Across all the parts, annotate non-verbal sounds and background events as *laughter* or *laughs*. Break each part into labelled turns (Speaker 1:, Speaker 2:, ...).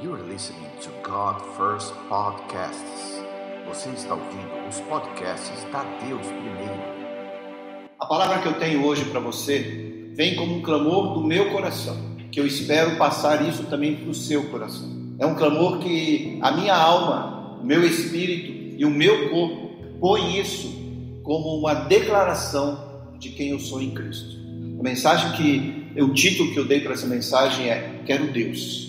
Speaker 1: Listening to God First Podcasts. Você está ouvindo os podcasts da Deus Primeiro.
Speaker 2: A palavra que eu tenho hoje para você vem como um clamor do meu coração, que eu espero passar isso também para o seu coração. É um clamor que a minha alma, o meu espírito e o meu corpo põe isso como uma declaração de quem eu sou em Cristo. A mensagem que o título que eu dei para essa mensagem é Quero Deus.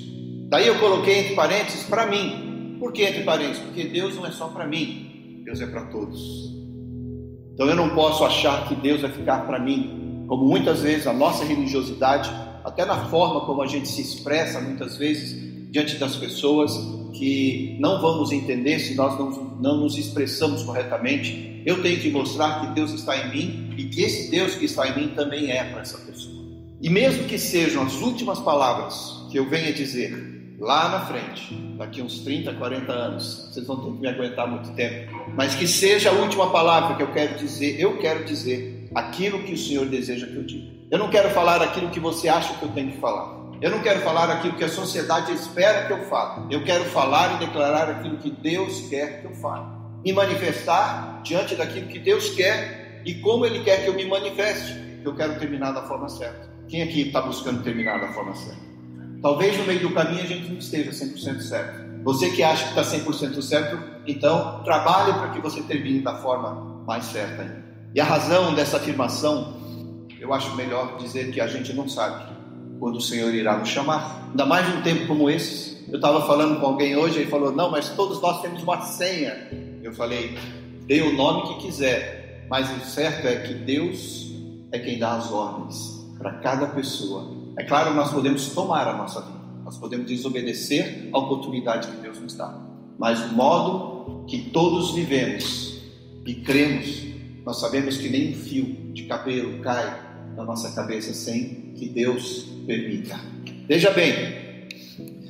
Speaker 2: Daí eu coloquei entre parênteses para mim. Por que entre parênteses? Porque Deus não é só para mim, Deus é para todos. Então eu não posso achar que Deus vai ficar para mim, como muitas vezes a nossa religiosidade, até na forma como a gente se expressa muitas vezes diante das pessoas que não vamos entender se nós não, não nos expressamos corretamente. Eu tenho que mostrar que Deus está em mim e que esse Deus que está em mim também é para essa pessoa. E mesmo que sejam as últimas palavras que eu venha dizer lá na frente, daqui uns 30, 40 anos, vocês vão ter que me aguentar muito tempo, mas que seja a última palavra que eu quero dizer, eu quero dizer aquilo que o Senhor deseja que eu diga. Eu não quero falar aquilo que você acha que eu tenho que falar. Eu não quero falar aquilo que a sociedade espera que eu fale. Eu quero falar e declarar aquilo que Deus quer que eu fale. Me manifestar diante daquilo que Deus quer e como Ele quer que eu me manifeste. Eu quero terminar da forma certa. Quem aqui está buscando terminar da forma certa? Talvez no meio do caminho a gente não esteja 100% certo. Você que acha que está 100% certo, então trabalhe para que você termine da forma mais certa ainda. E a razão dessa afirmação, eu acho melhor dizer que a gente não sabe quando o Senhor irá nos chamar. Ainda mais num tempo como esse. Eu estava falando com alguém hoje, ele falou: Não, mas todos nós temos uma senha. Eu falei: Dê o nome que quiser, mas o certo é que Deus é quem dá as ordens para cada pessoa é claro, nós podemos tomar a nossa vida, nós podemos desobedecer a oportunidade que Deus nos dá, mas o modo que todos vivemos e cremos, nós sabemos que nem um fio de cabelo cai na nossa cabeça sem que Deus permita. Veja bem,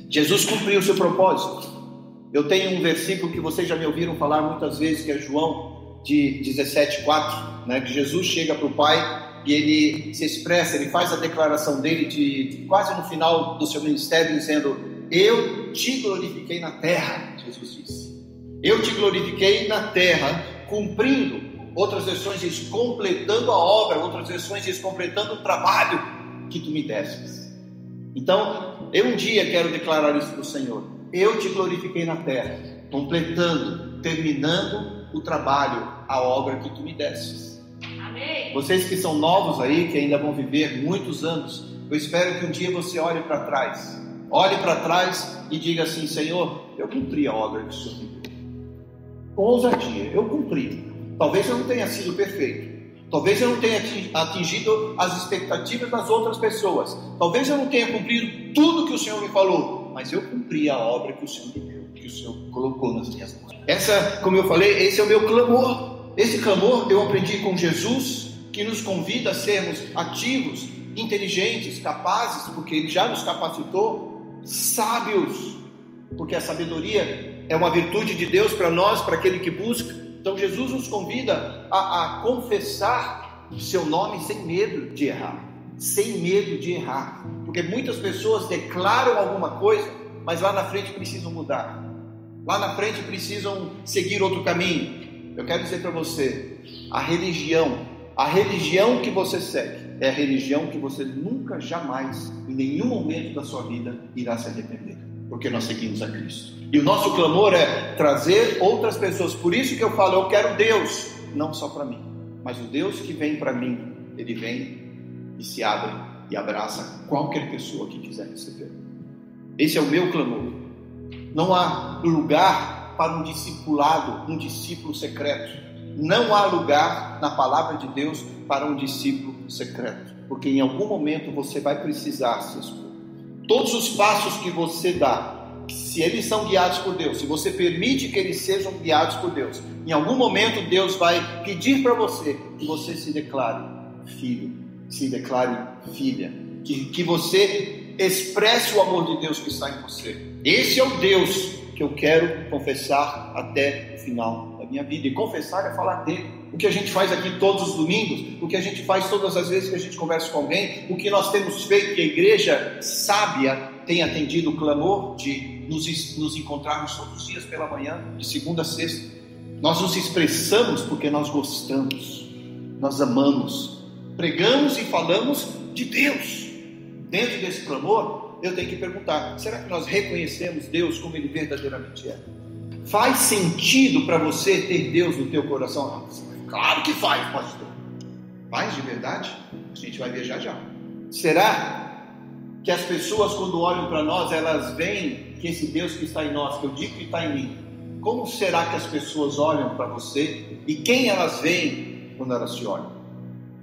Speaker 2: Jesus cumpriu o seu propósito. Eu tenho um versículo que vocês já me ouviram falar muitas vezes, que é João de 17,4, né, que Jesus chega para o Pai e ele se expressa, ele faz a declaração dele de, de, quase no final do seu ministério, dizendo: Eu te glorifiquei na terra, Jesus disse. Eu te glorifiquei na terra, cumprindo. Outras versões diz completando a obra, outras versões diz completando o trabalho que tu me destes. Então, eu um dia quero declarar isso para o Senhor. Eu te glorifiquei na terra, completando, terminando o trabalho, a obra que tu me destes. Vocês que são novos aí, que ainda vão viver muitos anos, eu espero que um dia você olhe para trás. Olhe para trás e diga assim: Senhor, eu cumpri a obra que o Senhor me deu. Com ousadia, eu cumpri. Talvez eu não tenha sido perfeito. Talvez eu não tenha atingido as expectativas das outras pessoas. Talvez eu não tenha cumprido tudo que o Senhor me falou. Mas eu cumpri a obra que o Senhor me deu, que o Senhor colocou nas minhas mãos. Essa, como eu falei, esse é o meu clamor. Esse clamor eu aprendi com Jesus que nos convida a sermos ativos, inteligentes, capazes, porque Ele já nos capacitou, sábios, porque a sabedoria é uma virtude de Deus para nós, para aquele que busca. Então Jesus nos convida a, a confessar o seu nome sem medo de errar, sem medo de errar, porque muitas pessoas declaram alguma coisa, mas lá na frente precisam mudar, lá na frente precisam seguir outro caminho. Eu quero dizer para você, a religião a religião que você segue é a religião que você nunca, jamais, em nenhum momento da sua vida, irá se arrepender, porque nós seguimos a Cristo. E o nosso clamor é trazer outras pessoas. Por isso que eu falo, eu quero Deus, não só para mim, mas o Deus que vem para mim, ele vem e se abre e abraça qualquer pessoa que quiser receber. Esse é o meu clamor. Não há lugar para um discipulado, um discípulo secreto. Não há lugar na palavra de Deus para um discípulo secreto, porque em algum momento você vai precisar se expor. Todos os passos que você dá, se eles são guiados por Deus, se você permite que eles sejam guiados por Deus, em algum momento Deus vai pedir para você que você se declare filho, se declare filha, que, que você expresse o amor de Deus que está em você. Esse é o Deus que eu quero confessar até o final minha vida. E confessar é falar dele. o que a gente faz aqui todos os domingos, o que a gente faz todas as vezes que a gente conversa com alguém, o que nós temos feito, que a igreja sábia tem atendido o clamor de nos, nos encontrarmos todos os dias pela manhã, de segunda a sexta. Nós nos expressamos porque nós gostamos, nós amamos, pregamos e falamos de Deus. Dentro desse clamor, eu tenho que perguntar: será que nós reconhecemos Deus como Ele verdadeiramente é? Faz sentido para você ter Deus no teu coração? Claro que faz, pastor. Faz de verdade? A gente vai ver já já. Será que as pessoas, quando olham para nós, elas veem que esse Deus que está em nós, que eu digo que está em mim, como será que as pessoas olham para você e quem elas veem quando elas te olham?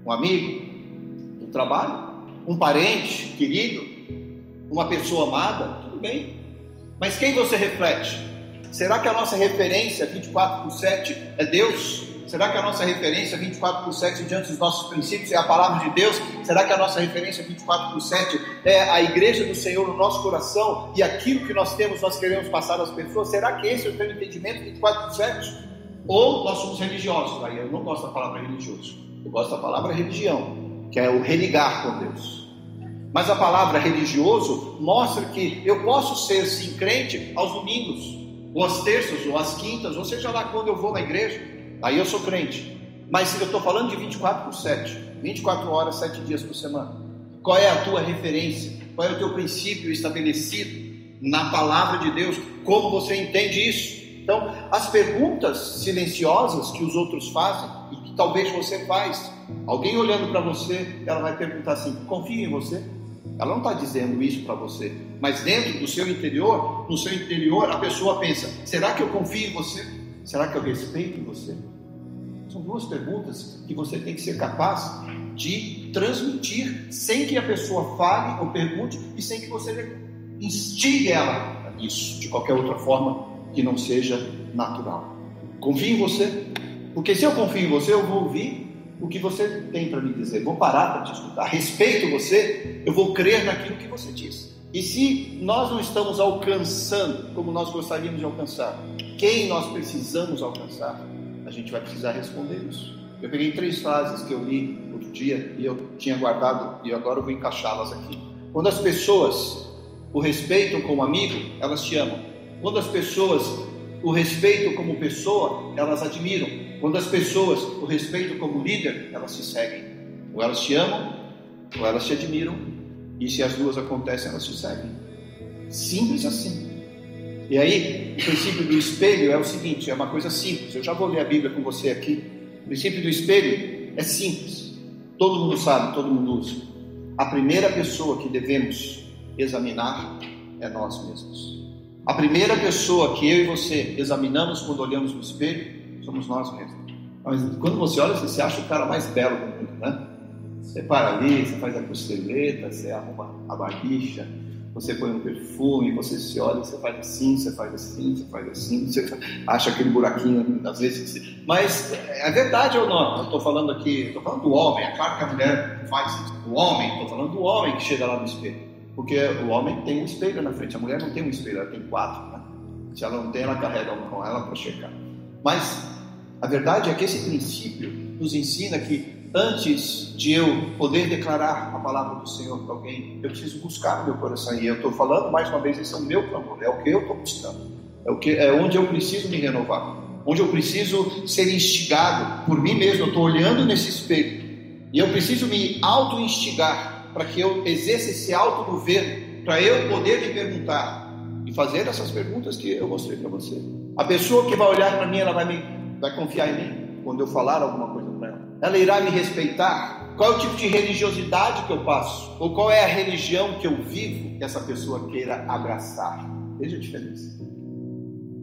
Speaker 2: Um amigo do trabalho? Um parente querido? Uma pessoa amada? Tudo bem. Mas quem você reflete? Será que a nossa referência 24 por 7 é Deus? Será que a nossa referência 24 por 7 diante dos nossos princípios é a palavra de Deus? Será que a nossa referência 24 por 7 é a igreja do Senhor no nosso coração e aquilo que nós temos nós queremos passar às pessoas? Será que esse é o teu entendimento 24 por 7? Ou nós somos religiosos? Aí eu não gosto da palavra religioso, eu gosto da palavra religião, que é o religar com Deus. Mas a palavra religioso mostra que eu posso ser sim crente aos domingos, ou às terças, ou às quintas, ou seja lá quando eu vou na igreja. Aí eu sou crente. Mas eu estou falando de 24 por 7, 24 horas, 7 dias por semana. Qual é a tua referência? Qual é o teu princípio estabelecido na palavra de Deus? Como você entende isso? Então, as perguntas silenciosas que os outros fazem e que talvez você faz, alguém olhando para você, ela vai perguntar assim: confia em você? Ela não está dizendo isso para você, mas dentro do seu interior, no seu interior, a pessoa pensa: será que eu confio em você? Será que eu respeito você? São duas perguntas que você tem que ser capaz de transmitir sem que a pessoa fale ou pergunte e sem que você instigue ela a isso de qualquer outra forma que não seja natural. Confio em você, porque se eu confio em você, eu vou ouvir o que você tem para me dizer, vou parar para te escutar, respeito você, eu vou crer naquilo que você diz. E se nós não estamos alcançando como nós gostaríamos de alcançar, quem nós precisamos alcançar, a gente vai precisar responder isso. Eu peguei três frases que eu li outro dia e eu tinha guardado e agora eu vou encaixá-las aqui. Quando as pessoas o respeitam como amigo, elas te amam. Quando as pessoas o respeitam como pessoa, elas admiram. Quando as pessoas o respeitam como líder, elas te seguem. Ou elas te amam, ou elas te admiram. E se as duas acontecem, elas te seguem. Simples assim. E aí, o princípio do espelho é o seguinte: é uma coisa simples. Eu já vou ler a Bíblia com você aqui. O princípio do espelho é simples. Todo mundo sabe, todo mundo usa. A primeira pessoa que devemos examinar é nós mesmos. A primeira pessoa que eu e você examinamos quando olhamos no espelho somos nós mesmos. Mas quando você olha, você acha o cara mais belo do mundo, né? Você para ali, você faz a costeleta, você arruma a barbicha, você põe um perfume, você se olha, você faz assim, você faz assim, você faz assim, você acha aquele buraquinho às vezes. Mas é verdade ou não? Eu estou falando aqui, estou falando do homem, é claro que a mulher faz isso. O homem, estou falando do homem que chega lá no espelho. Porque o homem tem um espelho na frente, a mulher não tem um espelho, ela tem quatro. Né? Se ela não tem, ela carrega um com ela para checar. Mas a verdade é que esse princípio nos ensina que antes de eu poder declarar a palavra do Senhor para alguém, eu preciso buscar no meu coração. E eu estou falando mais uma vez, esse é o meu clamor, é o que eu estou buscando, é, o que, é onde eu preciso me renovar, onde eu preciso ser instigado por mim mesmo. Eu estou olhando nesse espelho e eu preciso me auto-instigar para que eu exerça esse auto-governo, para eu poder me perguntar e fazer essas perguntas que eu mostrei para você. A pessoa que vai olhar para mim, ela vai, me, vai confiar em mim quando eu falar alguma coisa para ela ela irá me respeitar? Qual é o tipo de religiosidade que eu passo? Ou qual é a religião que eu vivo que essa pessoa queira abraçar? Veja a diferença.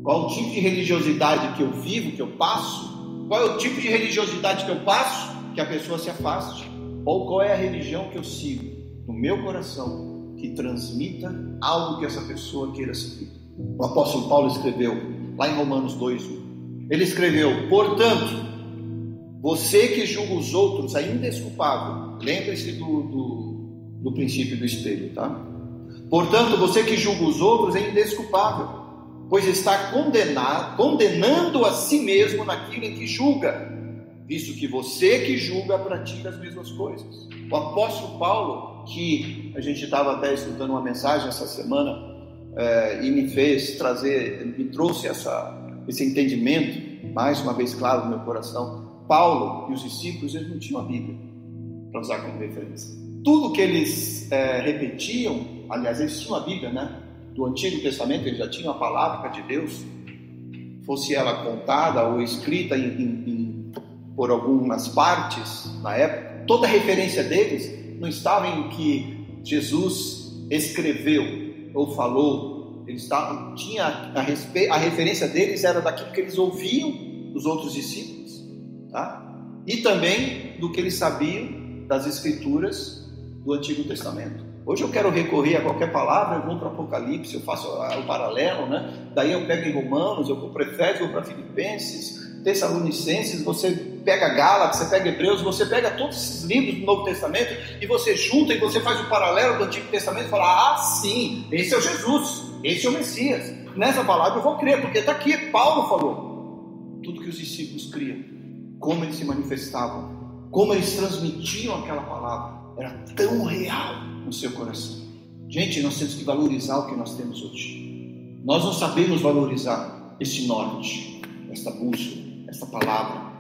Speaker 2: Qual o tipo de religiosidade que eu vivo, que eu passo? Qual é o tipo de religiosidade que eu passo que a pessoa se afaste? Ou qual é a religião que eu sigo no meu coração que transmita algo que essa pessoa queira seguir? O apóstolo Paulo escreveu lá em Romanos 2:1. Ele escreveu: "Portanto, você que julga os outros é desculpável. Lembre-se do, do, do, princípio do espelho, tá? Portanto, você que julga os outros é indesculpável, pois está condenado, condenando a si mesmo naquilo em que julga. visto que você que julga pratica as mesmas coisas. O apóstolo Paulo, que a gente estava até escutando uma mensagem essa semana é, e me fez trazer, me trouxe essa, esse entendimento, mais uma vez claro no meu coração. Paulo e os discípulos eles não tinham a Bíblia para usar como referência. Tudo que eles é, repetiam, aliás, eles tinham a Bíblia, né? Do Antigo Testamento, eles já tinham a palavra de Deus, fosse ela contada ou escrita em, em, em, por algumas partes na época, toda a referência deles não estava em que Jesus escreveu ou falou. Eles estavam, tinha a, respe, a referência deles era daquilo que eles ouviam dos outros discípulos, tá? E também do que eles sabiam das escrituras do Antigo Testamento. Hoje eu quero recorrer a qualquer palavra, eu vou para Apocalipse, eu faço o paralelo, né? Daí eu pego em Romanos, eu vou para Efésios, eu vou para Filipenses, Tessalonicenses, você pega Gálatas, você pega Hebreus, você pega todos esses livros do Novo Testamento e você junta e você faz o paralelo do Antigo Testamento e fala: ah, sim, esse é o Jesus, esse é o Messias. Nessa palavra eu vou crer, porque está aqui, Paulo falou. Tudo que os discípulos criam, como eles se manifestavam, como eles transmitiam aquela palavra, era tão real no seu coração. Gente, nós temos que valorizar o que nós temos hoje. Nós não sabemos valorizar esse norte, esta bússola, esta palavra.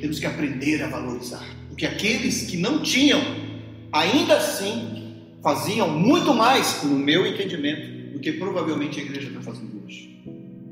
Speaker 2: Temos que aprender a valorizar. Porque aqueles que não tinham, ainda assim, faziam muito mais, no meu entendimento, que provavelmente a igreja está fazendo hoje.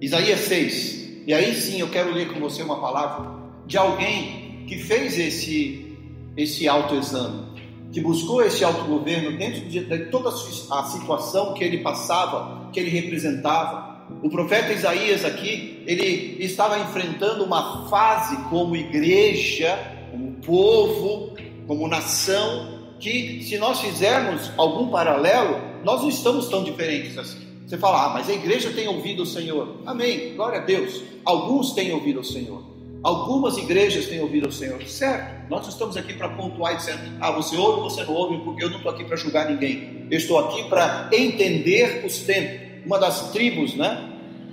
Speaker 2: Isaías 6. E aí sim eu quero ler com você uma palavra de alguém que fez esse, esse autoexame que buscou esse autogoverno dentro de toda a situação que ele passava, que ele representava. O profeta Isaías aqui, ele estava enfrentando uma fase como igreja, como povo, como nação, que se nós fizermos algum paralelo, nós não estamos tão diferentes assim. Você fala, ah, mas a igreja tem ouvido o Senhor. Amém, glória a Deus. Alguns têm ouvido o Senhor. Algumas igrejas têm ouvido o Senhor, certo? Nós estamos aqui para pontuar e dizer, ah, você ouve ou você não ouve, porque eu não estou aqui para julgar ninguém. Eu estou aqui para entender os tempos. Uma das tribos, né?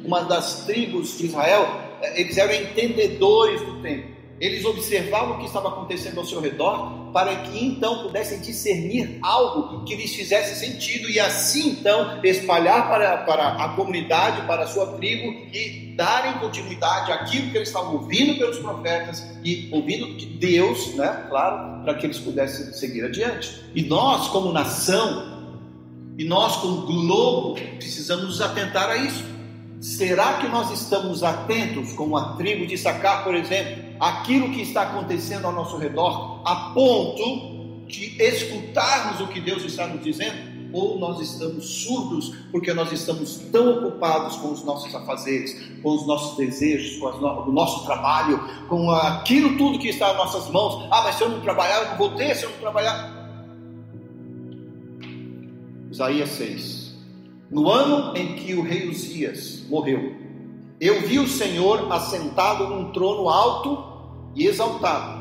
Speaker 2: Uma das tribos de Israel, eh, eles eram entendedores do tempo. Eles observavam o que estava acontecendo ao seu redor para que então pudessem discernir algo que lhes fizesse sentido e assim então espalhar para, para a comunidade, para a sua tribo e darem continuidade àquilo que eles estavam ouvindo pelos profetas e ouvindo de Deus, né? Claro, para que eles pudessem seguir adiante. E nós, como nação, e nós, como globo, precisamos nos atentar a isso. Será que nós estamos atentos, como a tribo de Sacar, por exemplo, aquilo que está acontecendo ao nosso redor, a ponto de escutarmos o que Deus está nos dizendo? Ou nós estamos surdos porque nós estamos tão ocupados com os nossos afazeres, com os nossos desejos, com o nosso trabalho, com aquilo tudo que está em nossas mãos? Ah, mas se eu não trabalhar, eu não vou ter, se eu não trabalhar. Isaías 6. No ano em que o rei Uzias morreu, eu vi o Senhor assentado num trono alto e exaltado,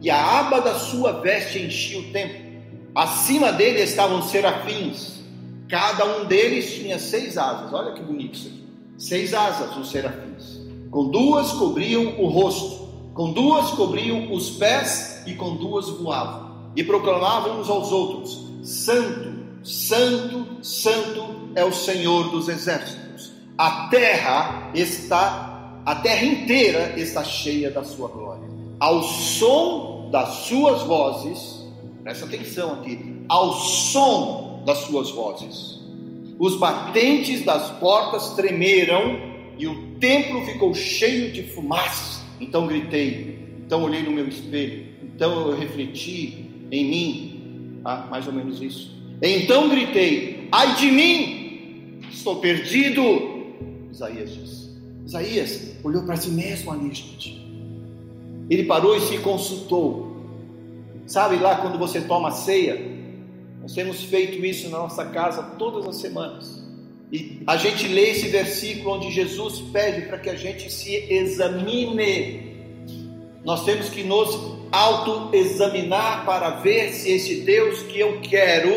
Speaker 2: e a aba da sua veste enchia o templo. Acima dele estavam serafins, cada um deles tinha seis asas. Olha que bonito isso aqui. Seis asas os serafins. Com duas cobriam o rosto, com duas cobriam os pés e com duas voavam. E proclamavam uns aos outros: Santo, Santo, Santo é o Senhor dos exércitos. A terra está, a terra inteira está cheia da sua glória. Ao som das suas vozes, presta atenção aqui, ao som das suas vozes, os batentes das portas tremeram e o templo ficou cheio de fumaça. Então gritei, então olhei no meu espelho, então eu refleti em mim, ah, mais ou menos isso. Então gritei: ai de mim, Estou perdido. Isaías diz. Isaías olhou para si mesmo ali, gente. Ele parou e se consultou. Sabe lá quando você toma ceia? Nós temos feito isso na nossa casa todas as semanas. E a gente lê esse versículo onde Jesus pede para que a gente se examine. Nós temos que nos autoexaminar para ver se esse Deus que eu quero,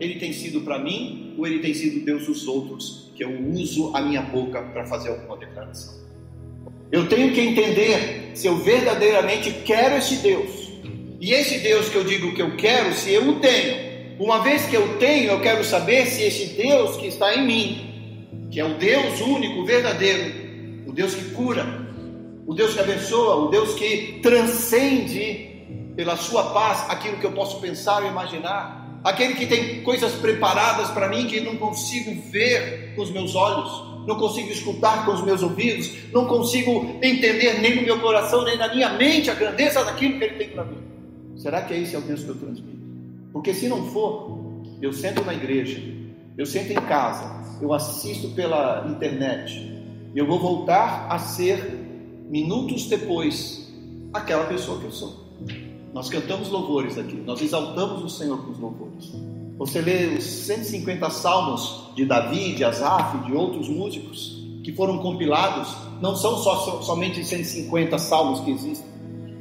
Speaker 2: ele tem sido para mim ou ele tem sido Deus dos outros, que eu uso a minha boca para fazer alguma declaração. Eu tenho que entender se eu verdadeiramente quero esse Deus. E esse Deus que eu digo que eu quero, se eu o tenho. Uma vez que eu tenho, eu quero saber se esse Deus que está em mim, que é o Deus único, verdadeiro, o Deus que cura, o Deus que abençoa, o Deus que transcende pela sua paz aquilo que eu posso pensar ou imaginar, aquele que tem coisas preparadas para mim que não consigo ver com os meus olhos, não consigo escutar com os meus ouvidos, não consigo entender nem no meu coração, nem na minha mente a grandeza daquilo que Ele tem para mim. Será que é esse é o Deus que eu transmito? Porque se não for, eu sento na igreja, eu sento em casa, eu assisto pela internet, eu vou voltar a ser minutos depois, aquela pessoa que eu sou. Nós cantamos louvores aqui, nós exaltamos o Senhor com os louvores. Você lê os 150 salmos de Davi, de Asaf, de outros músicos que foram compilados, não são só, somente 150 salmos que existem,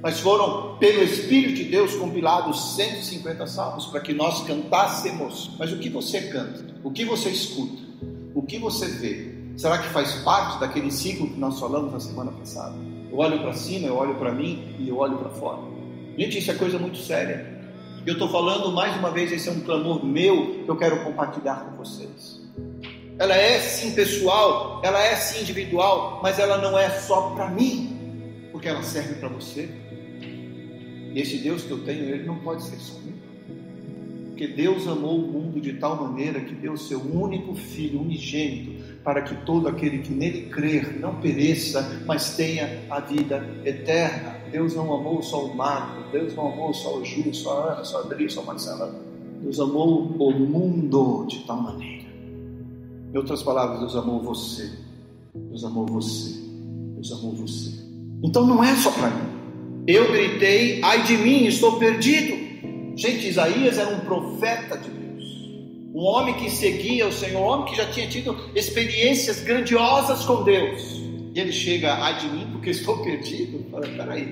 Speaker 2: mas foram, pelo Espírito de Deus, compilados 150 salmos para que nós cantássemos. Mas o que você canta? O que você escuta? O que você vê? Será que faz parte daquele ciclo que nós falamos na semana passada? Eu olho para cima, eu olho para mim e eu olho para fora. Gente, isso é coisa muito séria. Eu estou falando mais uma vez, esse é um clamor meu que eu quero compartilhar com vocês. Ela é sim pessoal, ela é sim individual, mas ela não é só para mim, porque ela serve para você. E esse Deus que eu tenho, ele não pode ser só meu. Porque Deus amou o mundo de tal maneira que deu seu único filho unigênito para que todo aquele que nele crer não pereça, mas tenha a vida eterna. Deus não amou só o Marco, Deus não amou só o Júlio, só a Ana, só a Adri, só a Marcela. Deus amou o mundo de tal maneira. Em outras palavras, Deus amou você. Deus amou você. Deus amou você. Então não é só para mim. Eu gritei, ai de mim, estou perdido. Gente, Isaías era um profeta de Deus um homem que seguia o Senhor, um homem que já tinha tido experiências grandiosas com Deus. E ele chega, ai de mim, porque estou perdido. Fala, peraí,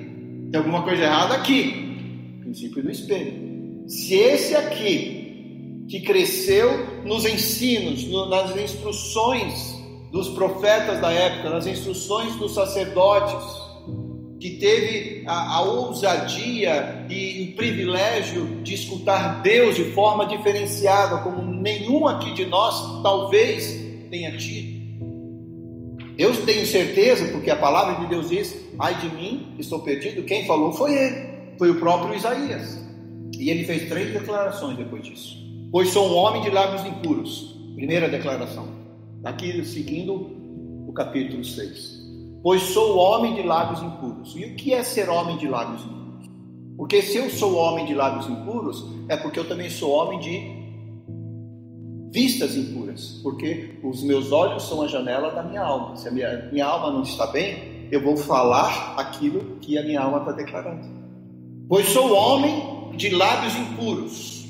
Speaker 2: tem alguma coisa errada aqui. Princípio do espelho. Se esse aqui, que cresceu nos ensinos, nas instruções dos profetas da época, nas instruções dos sacerdotes, que teve a, a, ousadia e o privilégio de escutar Deus de forma diferenciada, como nenhum aqui de nós talvez tenha tido. Eu tenho certeza, porque a palavra de Deus diz: ai de mim, estou perdido. Quem falou foi ele, foi o próprio Isaías. E ele fez três declarações depois disso. Pois sou um homem de lábios impuros. Primeira declaração. Aqui seguindo o capítulo 6 pois sou homem de lábios impuros. E o que é ser homem de lábios impuros? Porque se eu sou homem de lábios impuros, é porque eu também sou homem de vistas impuras, porque os meus olhos são a janela da minha alma. Se a minha, minha alma não está bem, eu vou falar aquilo que a minha alma está declarando. Pois sou homem de lábios impuros.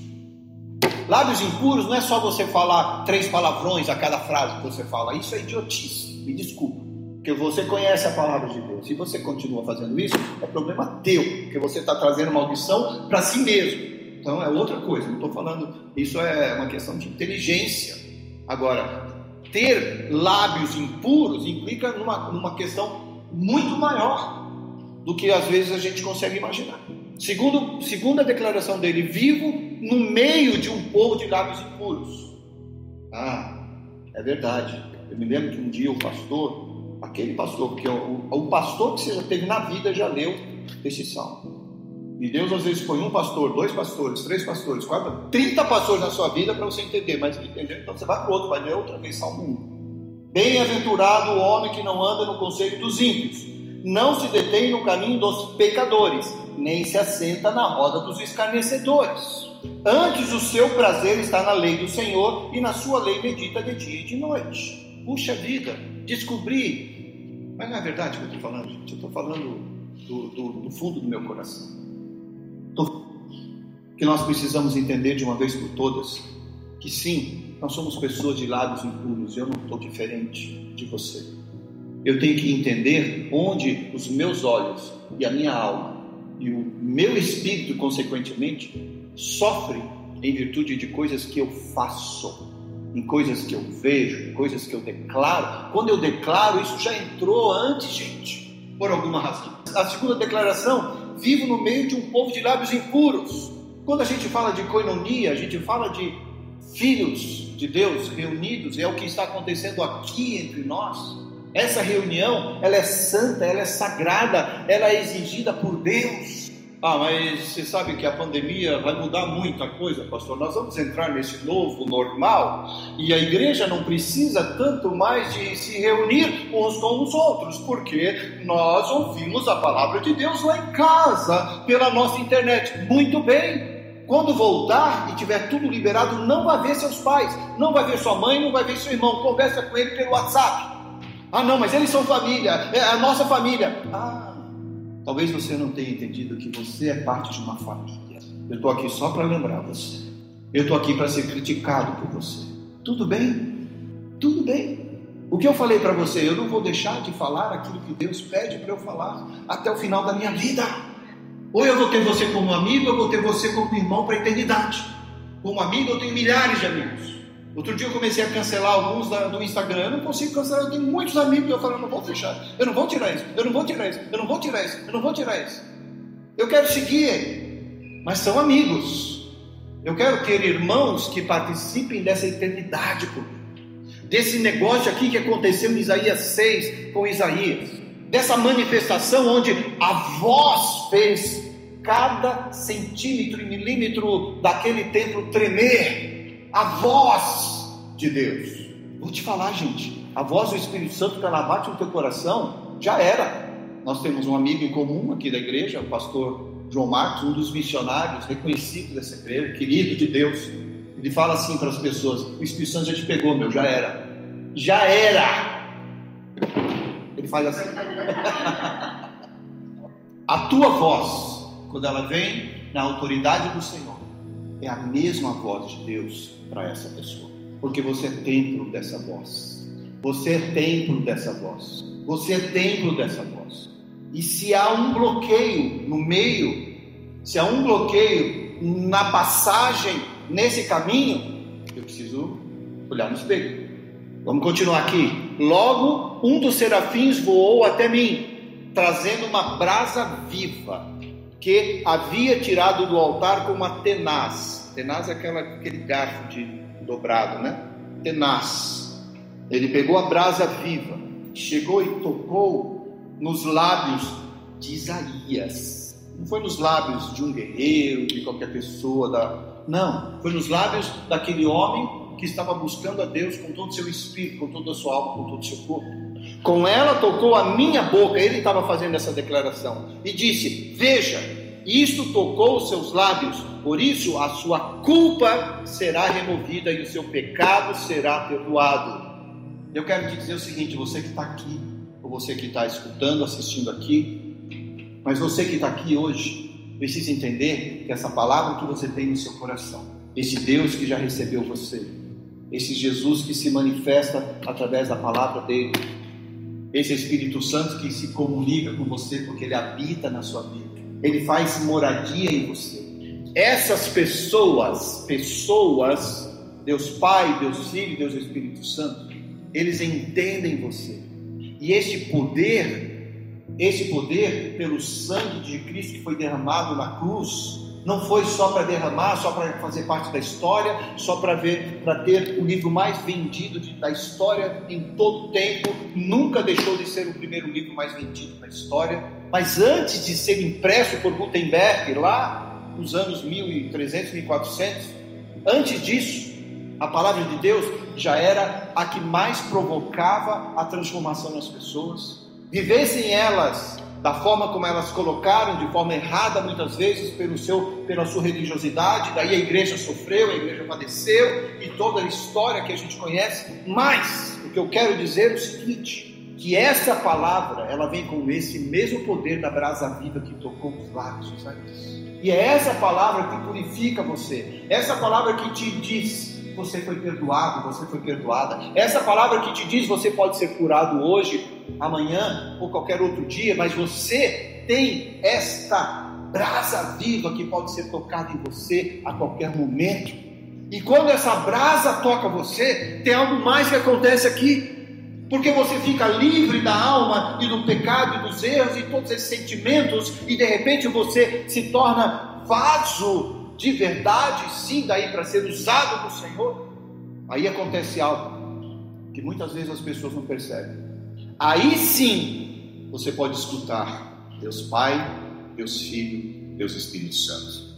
Speaker 2: Lábios impuros não é só você falar três palavrões a cada frase que você fala, isso é idiotice, me desculpa que você conhece a palavra de Deus. Se você continua fazendo isso, é problema teu, porque você está trazendo maldição para si mesmo. Então é outra coisa. Não estou falando. Isso é uma questão de inteligência. Agora, ter lábios impuros implica numa, numa questão muito maior do que às vezes a gente consegue imaginar. Segundo, segunda declaração dele, vivo no meio de um povo de lábios impuros. Ah, é verdade. Eu me lembro que um dia o pastor aquele pastor, porque o, o pastor que você já teve na vida já leu esse salmo. E Deus às vezes põe um pastor, dois pastores, três pastores, quatro, trinta pastores na sua vida para você entender, mas entender, então você vai para o outro, vai ler outra vez, Salmo 1. Bem-aventurado o homem que não anda no conselho dos ímpios, não se detém no caminho dos pecadores, nem se assenta na roda dos escarnecedores. Antes o seu prazer está na lei do Senhor e na sua lei medita de dia e de noite. Puxa vida, descobrir. Mas não é verdade que eu estou falando, gente. Eu estou falando do, do, do, fundo do meu coração. Que nós precisamos entender de uma vez por todas que sim, nós somos pessoas de lábios impuros. Eu não estou diferente de você. Eu tenho que entender onde os meus olhos e a minha alma e o meu espírito, consequentemente, sofrem em virtude de coisas que eu faço em coisas que eu vejo, em coisas que eu declaro. Quando eu declaro, isso já entrou antes, gente. por alguma razão. A segunda declaração: vivo no meio de um povo de lábios impuros. Quando a gente fala de coinonia, a gente fala de filhos de Deus reunidos, é o que está acontecendo aqui entre nós. Essa reunião, ela é santa, ela é sagrada, ela é exigida por Deus. Ah, mas você sabe que a pandemia vai mudar muita coisa, pastor. Nós vamos entrar nesse novo normal e a igreja não precisa tanto mais de se reunir uns com os outros, porque nós ouvimos a palavra de Deus lá em casa, pela nossa internet. Muito bem. Quando voltar e tiver tudo liberado, não vai ver seus pais, não vai ver sua mãe, não vai ver seu irmão. Conversa com ele pelo WhatsApp. Ah, não, mas eles são família, é a nossa família. Ah, Talvez você não tenha entendido que você é parte de uma família. Eu estou aqui só para lembrar você. Eu estou aqui para ser criticado por você. Tudo bem? Tudo bem. O que eu falei para você, eu não vou deixar de falar aquilo que Deus pede para eu falar até o final da minha vida. Ou eu vou ter você como amigo, ou eu vou ter você como irmão para a eternidade. Como amigo, eu tenho milhares de amigos. Outro dia eu comecei a cancelar alguns da, do Instagram, eu não consigo cancelar, eu tenho muitos amigos eu falo, eu não vou fechar, eu não vou tirar isso, eu não vou tirar isso, eu não vou tirar isso, eu não vou tirar isso. Eu quero seguir, mas são amigos. Eu quero ter irmãos que participem dessa eternidade comigo. Desse negócio aqui que aconteceu em Isaías 6 com Isaías. Dessa manifestação onde a voz fez cada centímetro e milímetro daquele templo tremer a voz de Deus. Vou te falar, gente, a voz do Espírito Santo que ela bate no teu coração, já era. Nós temos um amigo em comum aqui da igreja, o pastor João Marcos, um dos missionários reconhecidos dessa igreja, querido de Deus. Ele fala assim para as pessoas: o Espírito Santo já te pegou, meu, já era. Já era. Ele faz assim. *laughs* a tua voz, quando ela vem na autoridade do Senhor, é a mesma voz de Deus para essa pessoa, porque você é templo dessa voz. Você é templo dessa voz. Você é templo dessa voz. E se há um bloqueio no meio, se há um bloqueio na passagem nesse caminho, eu preciso olhar no espelho. Vamos continuar aqui. Logo, um dos serafins voou até mim, trazendo uma brasa viva que havia tirado do altar com uma tenaz. Tenaz é aquela, aquele garfo de dobrado, né? Tenaz. Ele pegou a brasa viva, chegou e tocou nos lábios de Isaías. Não foi nos lábios de um guerreiro, de qualquer pessoa da. Não, foi nos lábios daquele homem que estava buscando a Deus com todo o seu espírito, com toda a sua alma, com todo o seu corpo. Com ela tocou a minha boca, ele estava fazendo essa declaração, e disse: Veja, isto tocou os seus lábios, por isso a sua culpa será removida e o seu pecado será perdoado. Eu quero te dizer o seguinte: você que está aqui, ou você que está escutando, assistindo aqui, mas você que está aqui hoje, precisa entender que essa palavra que você tem no seu coração, esse Deus que já recebeu você, esse Jesus que se manifesta através da palavra dele, esse Espírito Santo que se comunica com você porque ele habita na sua vida, ele faz moradia em você. Essas pessoas, pessoas, Deus Pai, Deus Filho, Deus Espírito Santo, eles entendem você. E este poder, esse poder pelo sangue de Cristo que foi derramado na cruz, não foi só para derramar, só para fazer parte da história, só para ver, para ter o livro mais vendido de, da história em todo o tempo. Nunca deixou de ser o primeiro livro mais vendido da história. Mas antes de ser impresso por Gutenberg lá nos anos 1300, 1400, antes disso, a palavra de Deus já era a que mais provocava a transformação nas pessoas. Vivessem elas da forma como elas colocaram, de forma errada muitas vezes, pelo seu, pela sua religiosidade, daí a igreja sofreu, a igreja padeceu e toda a história que a gente conhece. Mas o que eu quero dizer é o seguinte: que essa palavra ela vem com esse mesmo poder da brasa viva que tocou os lábios? E é essa palavra que purifica você, essa palavra que te diz você foi perdoado, você foi perdoada. Essa palavra que te diz você pode ser curado hoje, amanhã ou qualquer outro dia, mas você tem esta brasa viva que pode ser tocada em você a qualquer momento. E quando essa brasa toca você, tem algo mais que acontece aqui. Porque você fica livre da alma e do pecado e dos erros e todos esses sentimentos, e de repente você se torna vaso de verdade, sim, daí para ser usado do Senhor. Aí acontece algo que muitas vezes as pessoas não percebem. Aí sim você pode escutar Deus Pai, Deus Filho, Deus Espírito Santo.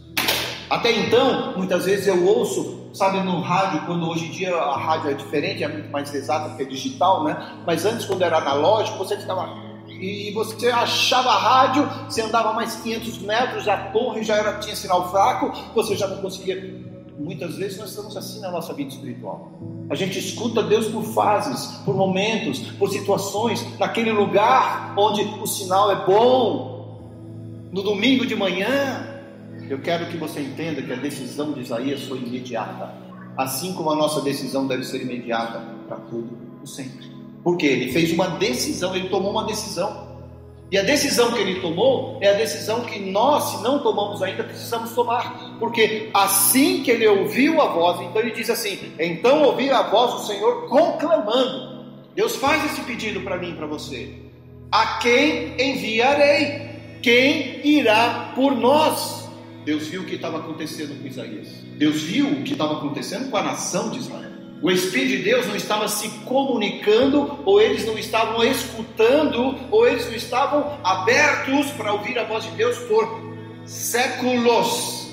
Speaker 2: Até então, muitas vezes eu ouço, sabe, no rádio, quando hoje em dia a rádio é diferente, é muito mais exata porque é digital, né? Mas antes, quando era analógico, você ficava. E você achava a rádio, você andava mais 500 metros, a torre já era, tinha sinal fraco, você já não conseguia. Muitas vezes nós estamos assim na nossa vida espiritual. A gente escuta Deus por fases, por momentos, por situações, naquele lugar onde o sinal é bom, no domingo de manhã, eu quero que você entenda que a decisão de Isaías foi imediata, assim como a nossa decisão deve ser imediata para tudo sempre. Porque ele fez uma decisão, ele tomou uma decisão. E a decisão que ele tomou é a decisão que nós, se não tomamos ainda, precisamos tomar. Porque assim que ele ouviu a voz, então ele diz assim: Então ouvi a voz do Senhor conclamando. Deus faz esse pedido para mim e para você: A quem enviarei? Quem irá por nós? Deus viu o que estava acontecendo com Isaías. Deus viu o que estava acontecendo com a nação de Israel. O Espírito de Deus não estava se comunicando, ou eles não estavam escutando, ou eles não estavam abertos para ouvir a voz de Deus por séculos.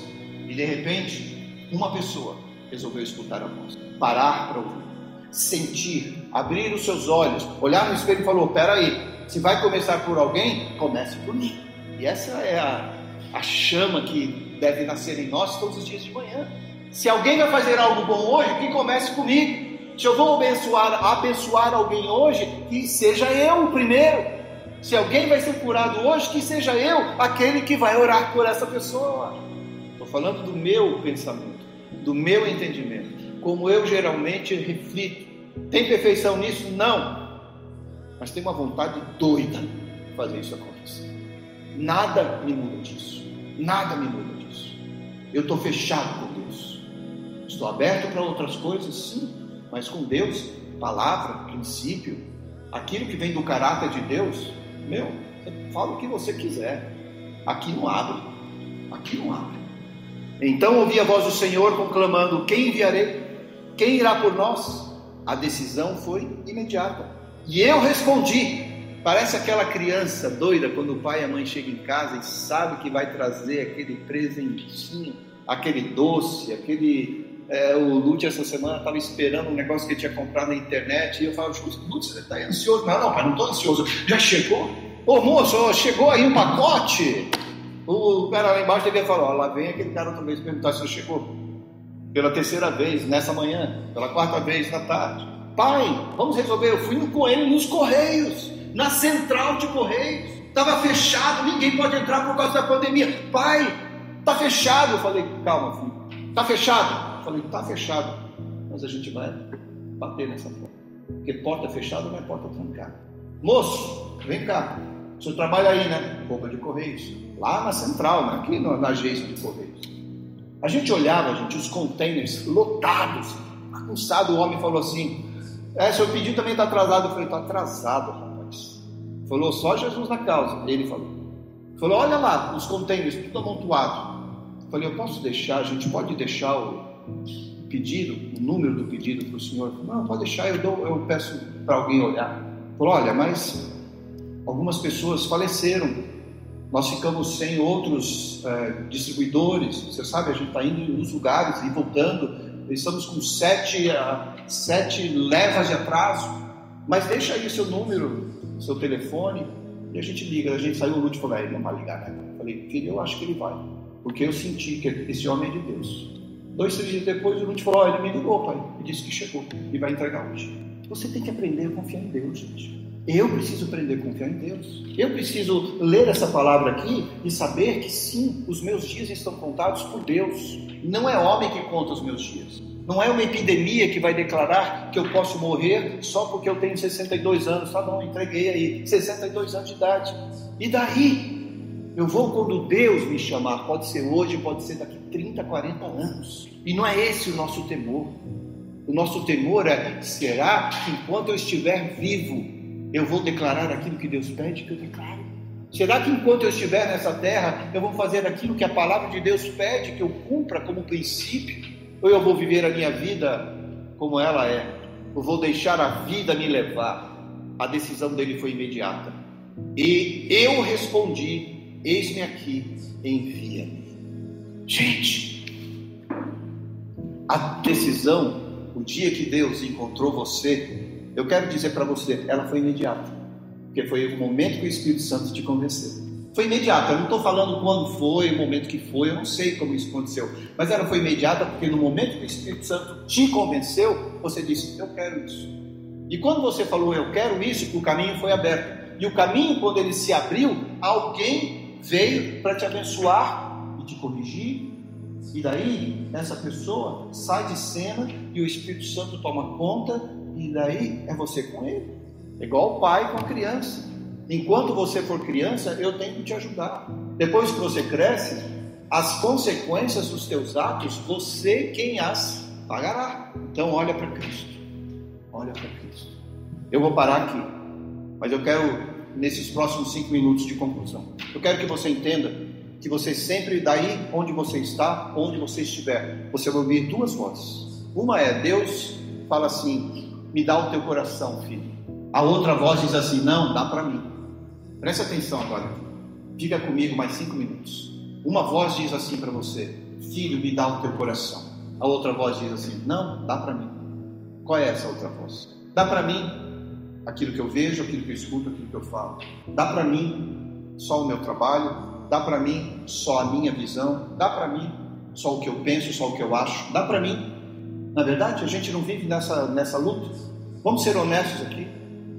Speaker 2: E de repente, uma pessoa resolveu escutar a voz, parar para ouvir, sentir, abrir os seus olhos, olhar no espelho e falou: Peraí, se vai começar por alguém, comece por mim. E essa é a a chama que deve nascer em nós todos os dias de manhã. Se alguém vai fazer algo bom hoje, que comece comigo. Se eu vou abençoar, abençoar alguém hoje, que seja eu o primeiro. Se alguém vai ser curado hoje, que seja eu aquele que vai orar por essa pessoa. Estou falando do meu pensamento, do meu entendimento, como eu geralmente reflito. Tem perfeição nisso? Não. Mas tem uma vontade doida de fazer isso acontecer. Nada me muda disso. Nada me muda disso. Eu estou fechado. Estou aberto para outras coisas, sim, mas com Deus, palavra, princípio, aquilo que vem do caráter de Deus, meu, fala o que você quiser. Aqui não abre. Aqui não abre. Então ouvi a voz do Senhor conclamando: Quem enviarei? Quem irá por nós? A decisão foi imediata. E eu respondi: Parece aquela criança doida quando o pai e a mãe chegam em casa e sabe que vai trazer aquele presentinho, aquele doce, aquele. É, o Lute essa semana estava esperando um negócio que ele tinha comprado na internet e eu falo, Lute, você está ansioso? Não, não, pai, não estou ansioso. Já chegou? Ô moço, chegou aí um pacote? O cara lá embaixo devia falar, ó, lá vem aquele cara outra vez perguntar se chegou. Pela terceira vez, nessa manhã, pela quarta vez na tarde. Pai, vamos resolver. Eu fui com ele nos Correios na central de Correios. Estava fechado, ninguém pode entrar por causa da pandemia. Pai, está fechado. Eu falei, calma, filho. Está fechado? Eu falei, está fechado. Mas a gente vai bater nessa porta. Porque porta fechada não é porta trancada. Moço, vem cá. O senhor trabalha aí, né? Roupa de Correios. Lá na central, né? aqui na agência de Correios. A gente olhava, gente, os containers lotados, bagunçado. O homem falou assim: É, seu pedido também está atrasado. Eu falei: Está atrasado, rapaz. Falou só Jesus na causa. Ele falou. Falou: olha lá, os contêineres, tudo amontoado. Falei: eu posso deixar, a gente pode deixar o pedido, o número do pedido para o senhor? Não, pode deixar, eu, dou, eu peço para alguém olhar. Falou: olha, mas algumas pessoas faleceram. Nós ficamos sem outros é, distribuidores. Você sabe, a gente está indo nos lugares e voltando. Estamos com sete, uh, sete levas de atraso. Mas deixa aí o seu número seu telefone, e a gente liga. A gente saiu, o Lute falou, ele não vai ligar, né? Eu falei, filho, eu acho que ele vai, porque eu senti que esse homem é de Deus. Dois, três dias depois, o Lute falou, oh, ele me ligou, pai, e disse que chegou e vai entregar hoje. Você tem que aprender a confiar em Deus, gente. Eu preciso aprender a confiar em Deus. Eu preciso ler essa palavra aqui e saber que sim, os meus dias estão contados por Deus. Não é homem que conta os meus dias. Não é uma epidemia que vai declarar que eu posso morrer só porque eu tenho 62 anos. Tá bom, entreguei aí, 62 anos de idade. E daí? Eu vou quando Deus me chamar. Pode ser hoje, pode ser daqui 30, 40 anos. E não é esse o nosso temor. O nosso temor é: será que enquanto eu estiver vivo, eu vou declarar aquilo que Deus pede que eu declare? Será que enquanto eu estiver nessa terra, eu vou fazer aquilo que a palavra de Deus pede que eu cumpra como princípio? Ou eu vou viver a minha vida como ela é? Eu vou deixar a vida me levar? A decisão dele foi imediata. E eu respondi: Eis-me aqui, envia-me. Gente, a decisão, o dia que Deus encontrou você, eu quero dizer para você, ela foi imediata. Porque foi o momento que o Espírito Santo te convenceu. Foi imediata, eu não estou falando quando foi, o momento que foi, eu não sei como isso aconteceu. Mas ela foi imediata porque no momento que o Espírito Santo te convenceu, você disse: Eu quero isso. E quando você falou eu quero isso, o caminho foi aberto. E o caminho, quando ele se abriu, alguém veio para te abençoar e te corrigir. E daí, essa pessoa sai de cena e o Espírito Santo toma conta, e daí é você com ele. É igual o pai com a criança. Enquanto você for criança, eu tenho que te ajudar. Depois que você cresce, as consequências dos teus atos, você quem as pagará. Então, olha para Cristo. Olha para Cristo. Eu vou parar aqui, mas eu quero, nesses próximos cinco minutos de conclusão, eu quero que você entenda que você sempre, daí onde você está, onde você estiver, você vai ouvir duas vozes. Uma é Deus fala assim: me dá o teu coração, filho. A outra voz diz assim: não, dá para mim. Presta atenção agora. Fica comigo mais cinco minutos. Uma voz diz assim para você: filho, me dá o teu coração. A outra voz diz assim: não, dá para mim. Qual é essa outra voz? Dá para mim aquilo que eu vejo, aquilo que eu escuto, aquilo que eu falo. Dá para mim só o meu trabalho, dá para mim só a minha visão, dá para mim só o que eu penso, só o que eu acho, dá para mim. Na verdade, a gente não vive nessa, nessa luta. Vamos ser honestos aqui.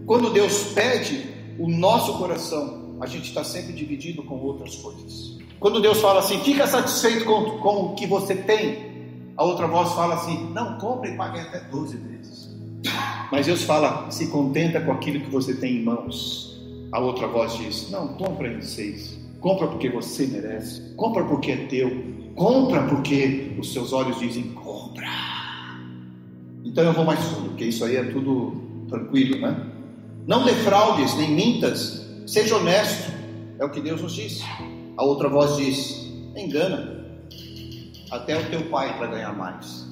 Speaker 2: Quando Deus pede o nosso coração, a gente está sempre dividido com outras coisas. Quando Deus fala assim, fica satisfeito com, com o que você tem, a outra voz fala assim, não, compre e pague até 12 vezes. *laughs* Mas Deus fala, se contenta com aquilo que você tem em mãos. A outra voz diz, não, compra em seis. Compra porque você merece. Compra porque é teu. Compra porque os seus olhos dizem compra. Então eu vou mais fundo, porque isso aí é tudo tranquilo, né? Não defraudes nem mintas, seja honesto, é o que Deus nos diz. A outra voz diz: engana até o teu pai para ganhar mais.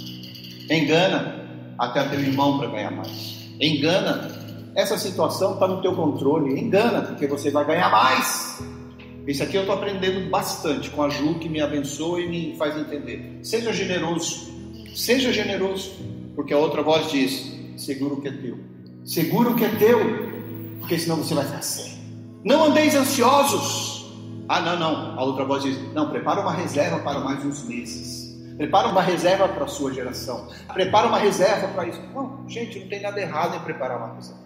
Speaker 2: Engana até teu irmão para ganhar mais. Engana, essa situação está no teu controle. Engana, porque você vai ganhar mais. Isso aqui eu estou aprendendo bastante com a Ju, que me abençoa e me faz entender. Seja generoso, seja generoso, porque a outra voz diz: segura o que é teu, segura o que é teu, porque senão você vai ficar sem. Não andeis ansiosos. Ah, não, não. A outra voz diz: não, prepara uma reserva para mais uns meses. Prepara uma reserva para a sua geração. Prepara uma reserva para isso. Não, gente, não tem nada errado em preparar uma reserva.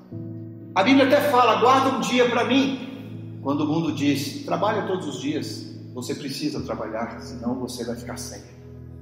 Speaker 2: A Bíblia até fala: guarda um dia para mim. Quando o mundo diz, trabalha todos os dias, você precisa trabalhar, senão você vai ficar sem.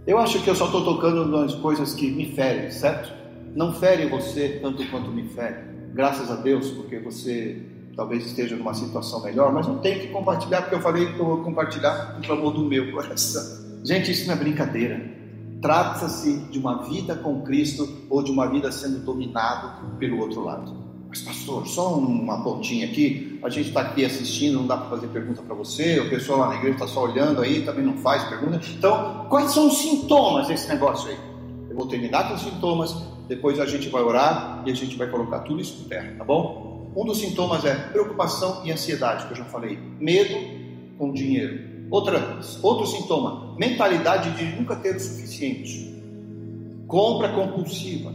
Speaker 2: Eu acho que eu só estou tocando nas coisas que me ferem, certo? Não fere você tanto quanto me fere. Graças a Deus, porque você talvez esteja numa situação melhor, mas não tem que compartilhar, porque eu falei que eu vou compartilhar o clamor do meu coração. Gente, isso não é brincadeira. Trata-se de uma vida com Cristo ou de uma vida sendo dominado pelo outro lado. Mas, pastor, só uma pontinha aqui. A gente está aqui assistindo, não dá para fazer pergunta para você. O pessoal lá na igreja está só olhando aí, também não faz pergunta. Então, quais são os sintomas desse negócio aí? Eu vou terminar com os sintomas, depois a gente vai orar e a gente vai colocar tudo isso por terra, tá bom? Um dos sintomas é preocupação e ansiedade, que eu já falei. Medo com dinheiro. Outra, outro sintoma, mentalidade de nunca ter o suficiente. Compra compulsiva.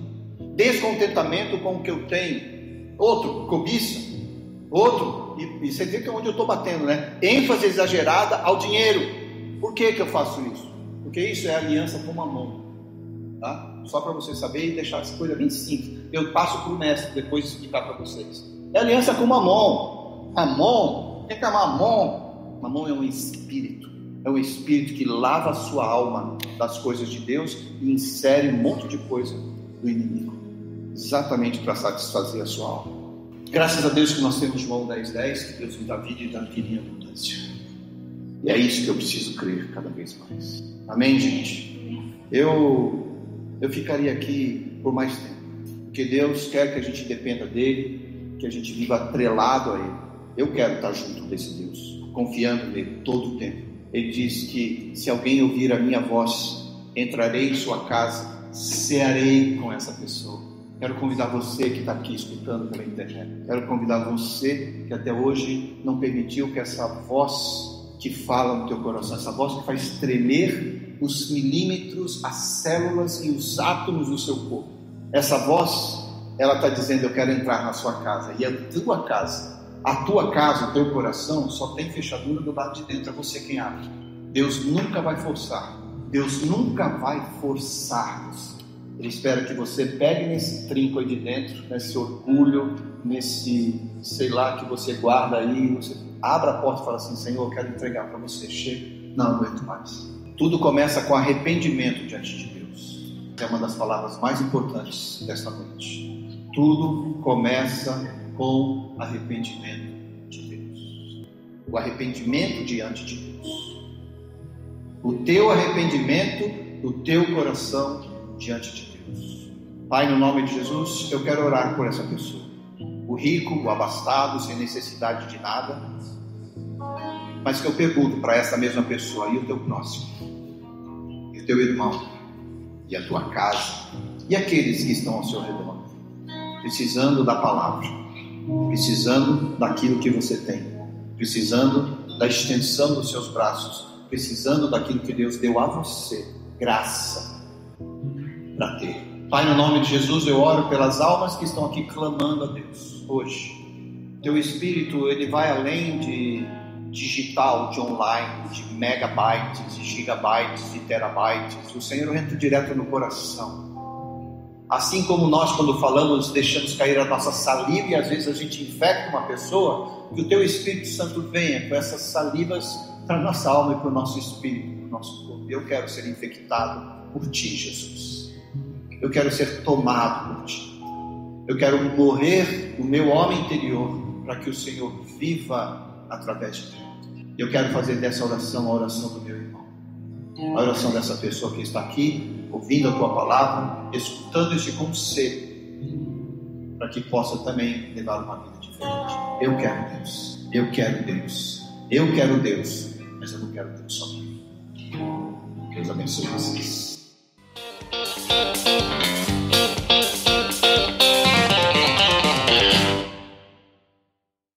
Speaker 2: Descontentamento com o que eu tenho Outro, cobiça. Outro, e, e você vê que é onde eu estou batendo, né? ênfase exagerada ao dinheiro. Por que, que eu faço isso? Porque isso é aliança com mamão. Tá? Só para você saber e deixar essa coisa bem simples. Eu passo para o mestre depois de explicar para vocês. É aliança com mamon. Mamon? O que é mamon? Mamon é um espírito. É um espírito que lava a sua alma das coisas de Deus e insere um monte de coisa do inimigo exatamente para satisfazer a sua alma. Graças a Deus que nós temos João 10,10, 10, que Deus me dá vida e dá vida em abundância. E é isso que eu preciso crer cada vez mais. Amém, gente? Eu eu ficaria aqui por mais tempo. Porque Deus quer que a gente dependa dele, que a gente viva atrelado a ele. Eu quero estar junto desse Deus, confiando nele todo o tempo. Ele diz que se alguém ouvir a minha voz, entrarei em sua casa, cearei com essa pessoa. Quero convidar você que está aqui escutando pela internet. Quero convidar você que até hoje não permitiu que essa voz que fala no teu coração, essa voz que faz tremer os milímetros, as células e os átomos do seu corpo. Essa voz, ela está dizendo: Eu quero entrar na sua casa. E a tua casa, a tua casa, o teu coração, só tem fechadura do lado de dentro. É você quem abre. Deus nunca vai forçar. Deus nunca vai forçar você. Ele espera que você pegue nesse trinco aí de dentro, nesse orgulho, nesse, sei lá, que você guarda aí, você abra a porta e fala assim: Senhor, eu quero entregar para você. Chega, não aguento mais. Tudo começa com arrependimento diante de Deus. É uma das palavras mais importantes desta noite. Tudo começa com arrependimento de Deus. O arrependimento diante de Deus. O teu arrependimento do teu coração diante de Deus. Pai, no nome de Jesus, eu quero orar por essa pessoa. O rico, o abastado, sem necessidade de nada, mas que eu pergunto para essa mesma pessoa, e o teu próximo? E o teu irmão? E a tua casa? E aqueles que estão ao seu redor? Precisando da palavra, precisando daquilo que você tem, precisando da extensão dos seus braços, precisando daquilo que Deus deu a você, graça, para ter. Pai, no nome de Jesus, eu oro pelas almas que estão aqui clamando a Deus hoje. Teu Espírito, ele vai além de digital, de online, de megabytes, de gigabytes, de terabytes. O Senhor entra direto no coração. Assim como nós, quando falamos, deixamos cair a nossa saliva e às vezes a gente infecta uma pessoa, que o Teu Espírito Santo venha com essas salivas para a nossa alma e para o nosso espírito, para o nosso corpo. Eu quero ser infectado por Ti, Jesus. Eu quero ser tomado por Ti. Eu quero morrer no meu homem interior para que o Senhor viva através de mim. Eu quero fazer dessa oração a oração do meu irmão, a oração dessa pessoa que está aqui, ouvindo a tua palavra, escutando este conselho, para que possa também levar uma vida diferente. Eu quero Deus, eu quero Deus, eu quero Deus, mas eu não quero Deus só. Deus abençoe vocês.